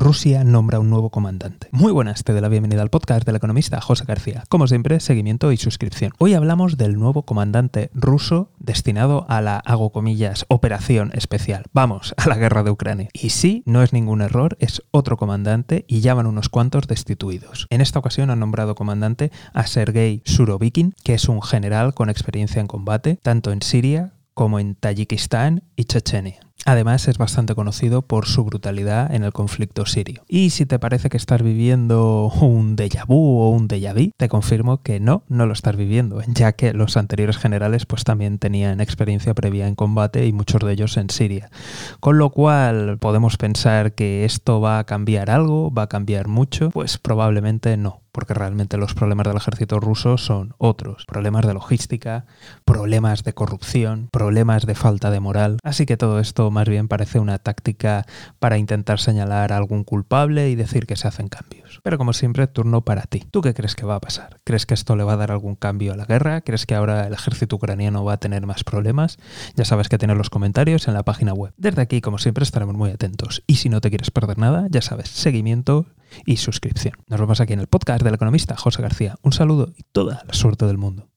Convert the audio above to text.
Rusia nombra un nuevo comandante. Muy buenas, te doy la bienvenida al podcast del economista José García. Como siempre, seguimiento y suscripción. Hoy hablamos del nuevo comandante ruso destinado a la, hago comillas, operación especial. Vamos, a la guerra de Ucrania. Y sí, no es ningún error, es otro comandante y ya van unos cuantos destituidos. En esta ocasión han nombrado comandante a Sergei Surovikin, que es un general con experiencia en combate, tanto en Siria como en Tayikistán y Chechenia. Además es bastante conocido por su brutalidad en el conflicto sirio. Y si te parece que estás viviendo un déjà vu o un déjà vu, te confirmo que no, no lo estás viviendo, ya que los anteriores generales pues también tenían experiencia previa en combate y muchos de ellos en Siria. Con lo cual podemos pensar que esto va a cambiar algo, va a cambiar mucho, pues probablemente no porque realmente los problemas del ejército ruso son otros. Problemas de logística, problemas de corrupción, problemas de falta de moral. Así que todo esto más bien parece una táctica para intentar señalar a algún culpable y decir que se hacen cambios. Pero como siempre, turno para ti. ¿Tú qué crees que va a pasar? ¿Crees que esto le va a dar algún cambio a la guerra? ¿Crees que ahora el ejército ucraniano va a tener más problemas? Ya sabes que tienes los comentarios en la página web. Desde aquí, como siempre, estaremos muy atentos. Y si no te quieres perder nada, ya sabes, seguimiento y suscripción. Nos vemos aquí en el podcast del economista José García. Un saludo y toda la suerte del mundo.